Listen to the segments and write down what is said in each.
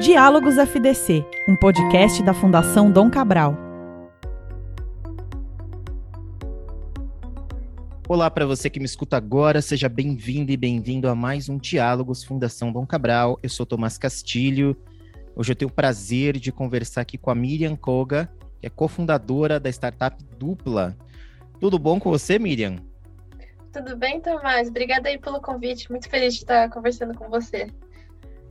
Diálogos FDC, um podcast da Fundação Dom Cabral. Olá para você que me escuta agora, seja bem-vindo e bem-vindo a mais um Diálogos Fundação Dom Cabral. Eu sou Tomás Castilho. Hoje eu tenho o prazer de conversar aqui com a Miriam Koga, que é cofundadora da startup Dupla. Tudo bom com você, Miriam? Tudo bem, Tomás? Obrigada aí pelo convite. Muito feliz de estar conversando com você.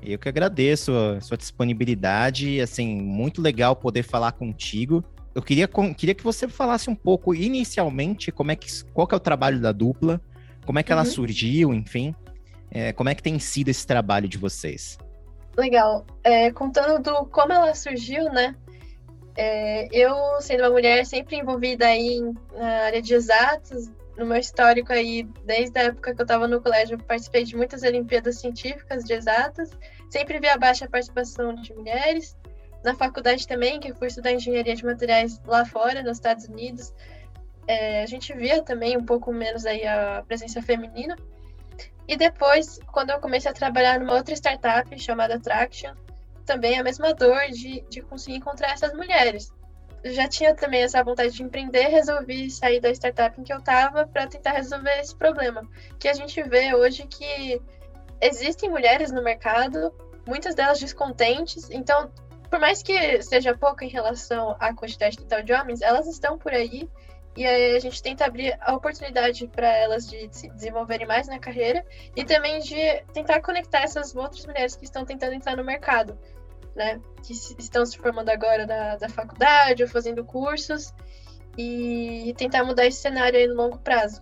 Eu que agradeço a sua disponibilidade, assim, muito legal poder falar contigo. Eu queria, queria que você falasse um pouco inicialmente como é que, qual que é o trabalho da dupla, como é que ela uhum. surgiu, enfim, é, como é que tem sido esse trabalho de vocês. Legal. É, contando do como ela surgiu, né? É, eu, sendo uma mulher sempre envolvida aí na área de exatos, no meu histórico aí, desde a época que eu estava no colégio, eu participei de muitas Olimpíadas Científicas de Exatas, sempre vi a baixa participação de mulheres. Na faculdade também, que eu fui estudar Engenharia de Materiais lá fora, nos Estados Unidos, é, a gente via também um pouco menos aí a presença feminina. E depois, quando eu comecei a trabalhar numa outra startup chamada Traction, também a mesma dor de, de conseguir encontrar essas mulheres já tinha também essa vontade de empreender, resolvi sair da startup em que eu estava para tentar resolver esse problema. Que a gente vê hoje que existem mulheres no mercado, muitas delas descontentes, então, por mais que seja pouco em relação à quantidade total de homens, elas estão por aí e aí a gente tenta abrir a oportunidade para elas de se desenvolverem mais na carreira e também de tentar conectar essas outras mulheres que estão tentando entrar no mercado né, que estão se formando agora da, da faculdade ou fazendo cursos e tentar mudar esse cenário aí no longo prazo.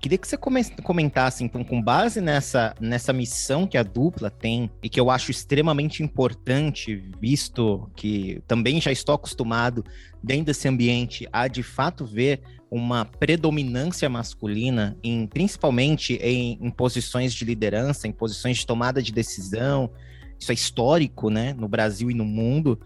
Queria que você comentasse, então, com base nessa, nessa missão que a dupla tem e que eu acho extremamente importante, visto que também já estou acostumado dentro desse ambiente a de fato ver uma predominância masculina, em, principalmente em, em posições de liderança, em posições de tomada de decisão, isso é histórico, né, no Brasil e no mundo.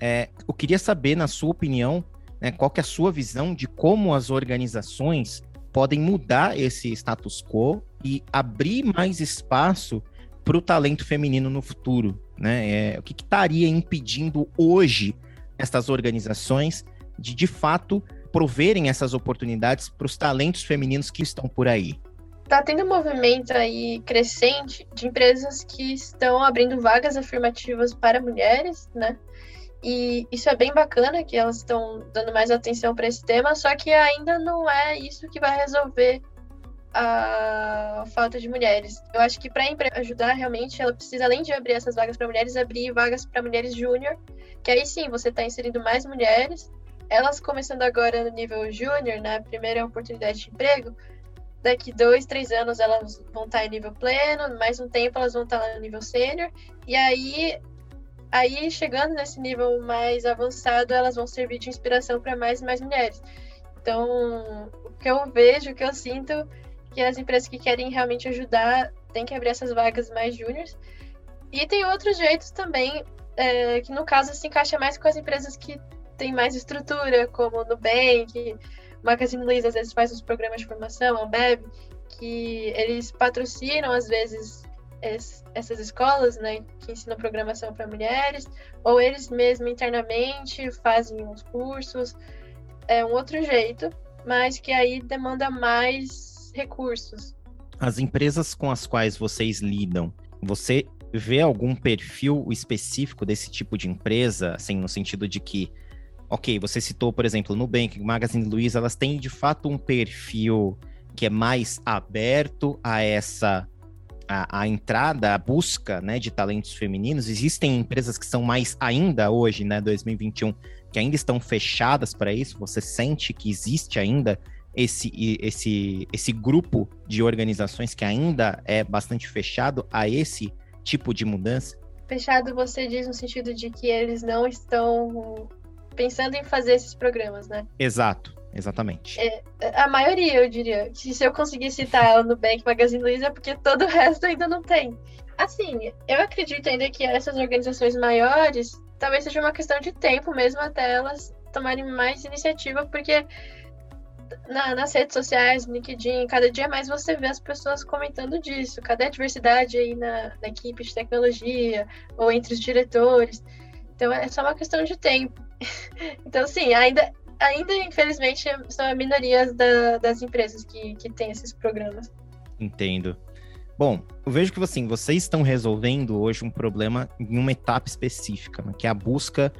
É, eu queria saber, na sua opinião, né, qual que é a sua visão de como as organizações podem mudar esse status quo e abrir mais espaço para o talento feminino no futuro, né? É, o que, estaria impedindo hoje essas organizações de, de fato, proverem essas oportunidades para os talentos femininos que estão por aí? Tá tendo um movimento aí crescente de empresas que estão abrindo vagas afirmativas para mulheres, né? E isso é bem bacana que elas estão dando mais atenção para esse tema, só que ainda não é isso que vai resolver a falta de mulheres. Eu acho que para ajudar realmente, ela precisa, além de abrir essas vagas para mulheres, abrir vagas para mulheres júnior, que aí sim você está inserindo mais mulheres. Elas começando agora no nível júnior, na né, primeira oportunidade de emprego, daqui dois, três anos elas vão estar em nível pleno, mais um tempo elas vão estar lá no nível sênior, e aí, aí chegando nesse nível mais avançado, elas vão servir de inspiração para mais e mais mulheres. Então, o que eu vejo, o que eu sinto, que as empresas que querem realmente ajudar têm que abrir essas vagas mais júniores. E tem outros jeitos também, é, que no caso se encaixa mais com as empresas que têm mais estrutura, como Nubank, Magazine Luiza às vezes faz os programas de formação, Ambev, que eles patrocinam às vezes es, essas escolas, né, que ensinam programação para mulheres, ou eles mesmos internamente fazem os cursos, é um outro jeito, mas que aí demanda mais recursos. As empresas com as quais vocês lidam, você vê algum perfil específico desse tipo de empresa, assim, no sentido de que ok, você citou, por exemplo, Nubank, Magazine Luiza, elas têm de fato um perfil que é mais aberto a essa a, a, entrada, a busca né, de talentos femininos. Existem empresas que são mais ainda hoje, né, 2021, que ainda estão fechadas para isso. Você sente que existe ainda esse, esse, esse grupo de organizações que ainda é bastante fechado a esse tipo de mudança? Fechado, você diz no sentido de que eles não estão pensando em fazer esses programas, né? Exato, exatamente. É, a maioria, eu diria. Se eu conseguir citar o Nubank Magazine Luiza, é porque todo o resto ainda não tem. Assim, eu acredito ainda que essas organizações maiores talvez seja uma questão de tempo mesmo até elas tomarem mais iniciativa, porque na, nas redes sociais, no LinkedIn, cada dia mais você vê as pessoas comentando disso. Cadê a diversidade aí na, na equipe de tecnologia ou entre os diretores? Então é só uma questão de tempo. então, sim, ainda, ainda infelizmente, são a minoria da, das empresas que, que têm esses programas. Entendo. Bom, eu vejo que assim, vocês estão resolvendo hoje um problema em uma etapa específica, né, que é a busca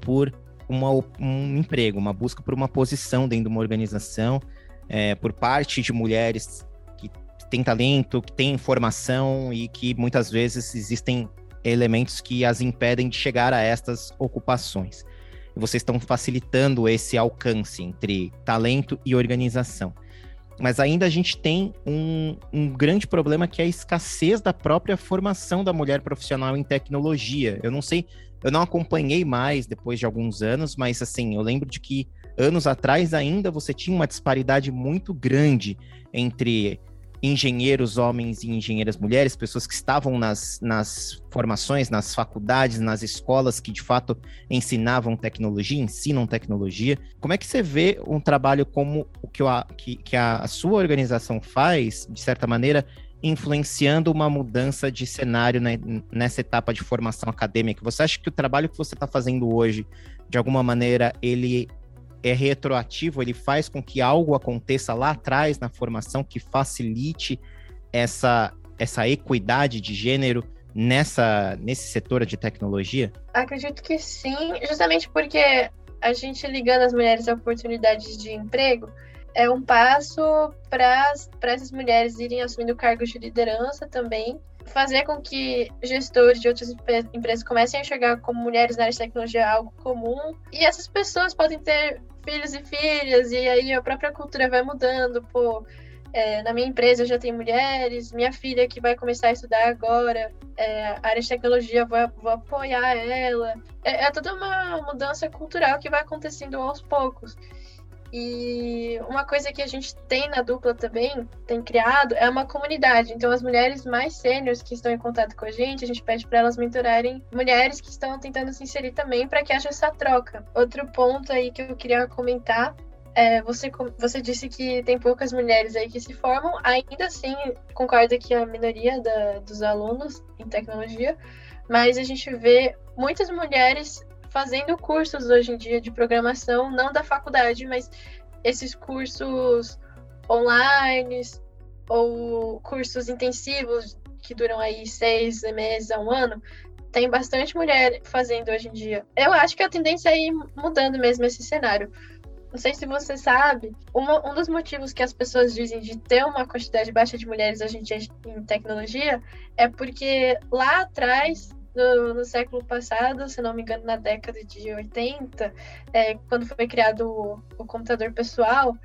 por uma, um emprego, uma busca por uma posição dentro de uma organização, é, por parte de mulheres que têm talento, que têm formação e que muitas vezes existem elementos que as impedem de chegar a estas ocupações. E vocês estão facilitando esse alcance entre talento e organização. Mas ainda a gente tem um, um, grande problema que é a escassez da própria formação da mulher profissional em tecnologia. Eu não sei, eu não acompanhei mais depois de alguns anos, mas assim, eu lembro de que anos atrás ainda você tinha uma disparidade muito grande entre engenheiros homens e engenheiras mulheres, pessoas que estavam nas, nas formações, nas faculdades, nas escolas que de fato ensinavam tecnologia, ensinam tecnologia. Como é que você vê um trabalho como o que, a, que, que a sua organização faz, de certa maneira, influenciando uma mudança de cenário né, nessa etapa de formação acadêmica? Você acha que o trabalho que você está fazendo hoje, de alguma maneira, ele é retroativo, ele faz com que algo aconteça lá atrás na formação que facilite essa, essa equidade de gênero nessa, nesse setor de tecnologia? Acredito que sim, justamente porque a gente ligando as mulheres a oportunidades de emprego é um passo para essas mulheres irem assumindo cargos de liderança também fazer com que gestores de outras empresas comecem a enxergar como mulheres na área de tecnologia algo comum. E essas pessoas podem ter filhos e filhas, e aí a própria cultura vai mudando. Pô, é, na minha empresa já tenho mulheres, minha filha que vai começar a estudar agora, é, área de tecnologia, vou, vou apoiar ela. É, é toda uma mudança cultural que vai acontecendo aos poucos. E uma coisa que a gente tem na dupla também, tem criado, é uma comunidade. Então, as mulheres mais sêniores que estão em contato com a gente, a gente pede para elas mentorarem mulheres que estão tentando se inserir também, para que haja essa troca. Outro ponto aí que eu queria comentar é, você, você disse que tem poucas mulheres aí que se formam, ainda assim, concordo que a minoria da, dos alunos em tecnologia, mas a gente vê muitas mulheres fazendo cursos hoje em dia de programação, não da faculdade, mas esses cursos online ou cursos intensivos que duram aí seis meses a um ano, tem bastante mulher fazendo hoje em dia. Eu acho que a tendência é ir mudando mesmo esse cenário. Não sei se você sabe, uma, um dos motivos que as pessoas dizem de ter uma quantidade baixa de mulheres hoje em dia em tecnologia é porque lá atrás no, no, século passado, se não me engano, na década de 80, é, quando foi criado o, o, computador pessoal,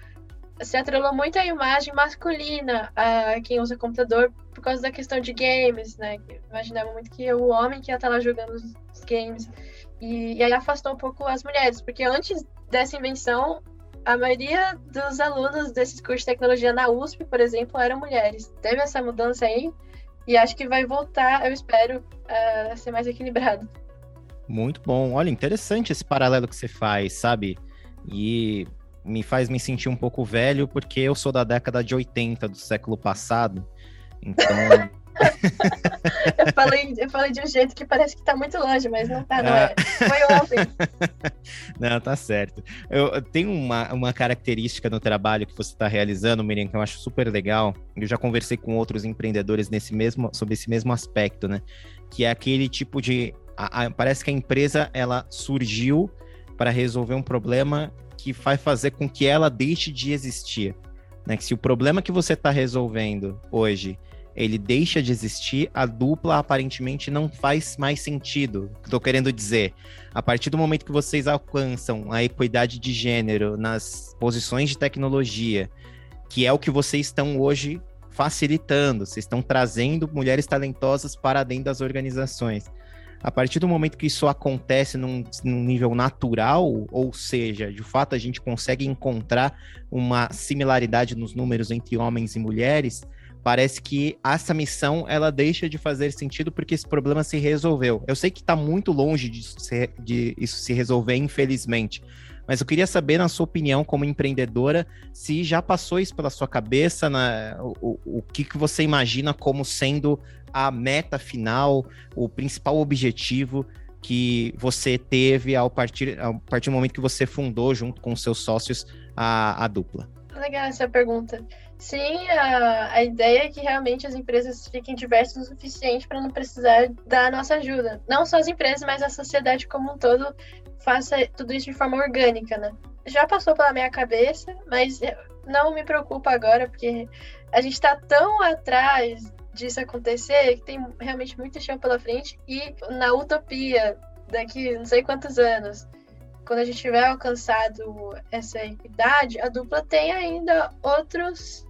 se atrelou muito a imagem masculina a quem usa computador por causa da questão de games, né? Imaginava muito que o homem que ia estar lá jogando os, games. E, e aí afastou um pouco as mulheres, porque antes dessa invenção, a maioria dos alunos desses cursos de tecnologia na USP, por exemplo, eram mulheres. Teve essa mudança aí, e acho que vai voltar, eu espero, a ser mais equilibrado. Muito bom. Olha, interessante esse paralelo que você faz, sabe? E me faz me sentir um pouco velho, porque eu sou da década de 80 do século passado. Então, eu, falei, eu falei de um jeito que parece que tá muito longe, mas não tá, não é. Foi ontem. Não, tá certo. Eu tenho uma, uma característica no trabalho que você está realizando, Miriam, que eu acho super legal. Eu já conversei com outros empreendedores nesse mesmo, sobre esse mesmo aspecto, né? Que é aquele tipo de. A, a, parece que a empresa ela surgiu para resolver um problema que vai fazer com que ela deixe de existir. Né? Que se o problema que você está resolvendo hoje ele deixa de existir, a dupla aparentemente não faz mais sentido. Estou querendo dizer, a partir do momento que vocês alcançam a equidade de gênero nas posições de tecnologia, que é o que vocês estão hoje facilitando, vocês estão trazendo mulheres talentosas para dentro das organizações. A partir do momento que isso acontece num, num, nível natural, ou seja, de fato a gente consegue encontrar uma similaridade nos números entre homens e mulheres, parece que essa missão ela deixa de fazer sentido porque esse problema se resolveu. Eu sei que está muito longe de, se, de isso se resolver, infelizmente. Mas eu queria saber, na sua opinião, como empreendedora, se já passou isso pela sua cabeça, na, o, o que, que você imagina como sendo a meta final, o principal objetivo que você teve ao partir, ao partir do momento que você fundou, junto com seus sócios, a, a dupla? Legal essa pergunta. Sim, a, a ideia é que realmente as empresas fiquem diversas o suficiente para não precisar da nossa ajuda. Não só as empresas, mas a sociedade como um todo faça tudo isso de forma orgânica, né? Já passou pela minha cabeça, mas não me preocupa agora, porque a gente está tão atrás disso acontecer que tem realmente muito chão pela frente e na utopia daqui não sei quantos anos quando a gente tiver alcançado essa equidade, a dupla tem ainda outros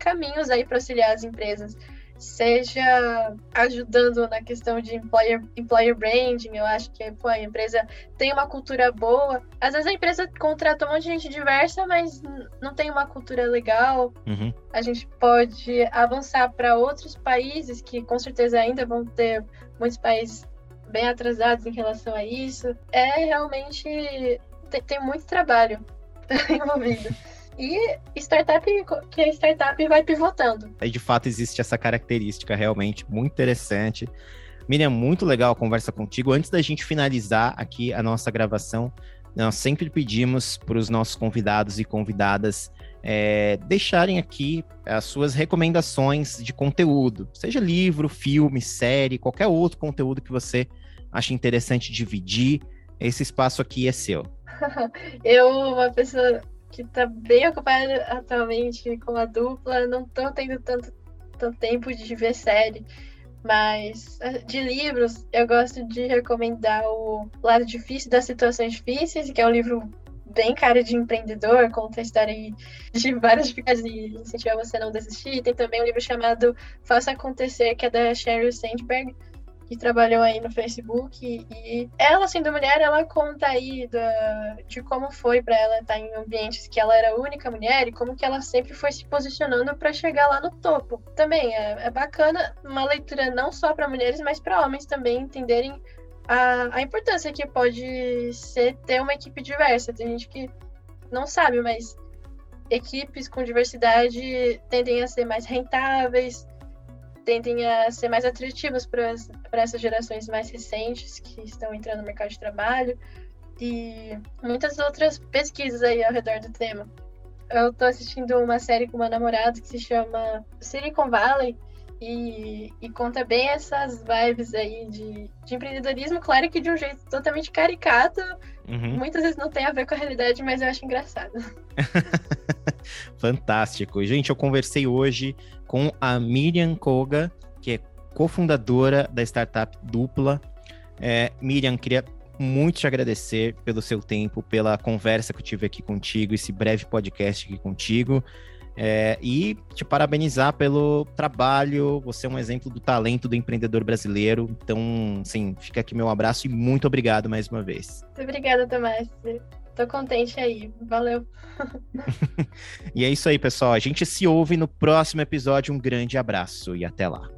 caminhos aí para auxiliar as empresas, seja ajudando na questão de employer, employer branding, eu acho que pô, a empresa tem uma cultura boa. Às vezes a empresa contrata um monte de gente diversa, mas não tem uma cultura legal. Uhum. A gente pode avançar para outros países que com certeza ainda vão ter muitos países bem atrasados em relação a isso. É realmente tem, tem muito trabalho envolvido. E startup, que a startup vai pivotando. Aí de fato existe essa característica realmente muito interessante. Miriam, muito legal a conversa contigo. Antes da gente finalizar aqui a nossa gravação, nós sempre pedimos para os nossos convidados e convidadas é, deixarem aqui as suas recomendações de conteúdo, seja livro, filme, série, qualquer outro conteúdo que você acha interessante dividir. Esse espaço aqui é seu. Eu, uma pessoa que está bem ocupada atualmente com a dupla, não estou tendo tanto, tanto tempo de ver série. Mas eh, de livros, eu gosto de recomendar o Lado Difícil das Situações Difíceis, que é um livro bem cara de empreendedor, conta a história de várias dificuldades e incentiva você a não desistir. Tem também um livro chamado Faça Acontecer, que é da Sheryl Sandberg, que trabalhou aí no Facebook e ela sendo mulher ela conta aí da, de como foi para ela estar em ambientes que ela era a única mulher e como que ela sempre foi se posicionando para chegar lá no topo também é, é bacana uma leitura não só para mulheres mas para homens também entenderem a, a importância que pode ser ter uma equipe diversa tem gente que não sabe mas equipes com diversidade tendem a ser mais rentáveis tendem a ser mais atrativas para essas gerações mais recentes que estão entrando no mercado de trabalho e muitas outras pesquisas aí ao redor do tema. Eu estou assistindo uma série com uma namorada que se chama Silicon Valley e, e conta bem essas vibes aí de, de, empreendedorismo, claro que de um jeito totalmente caricato, uhum. muitas vezes não tem a ver com a realidade, mas eu acho engraçado. Fantástico. Gente, eu conversei hoje com a Miriam Koga, que é cofundadora da startup Dupla. É, Miriam, queria muito te agradecer pelo seu tempo, pela conversa que eu tive aqui contigo, esse breve podcast aqui contigo. É, e te parabenizar pelo trabalho. Você é um exemplo do talento do empreendedor brasileiro. Então, sim, fica aqui meu abraço e muito obrigado mais uma vez. Muito obrigada, Tomás. Tô contente aí. Valeu. e é isso aí, pessoal. A gente se ouve no próximo episódio. Um grande abraço e até lá.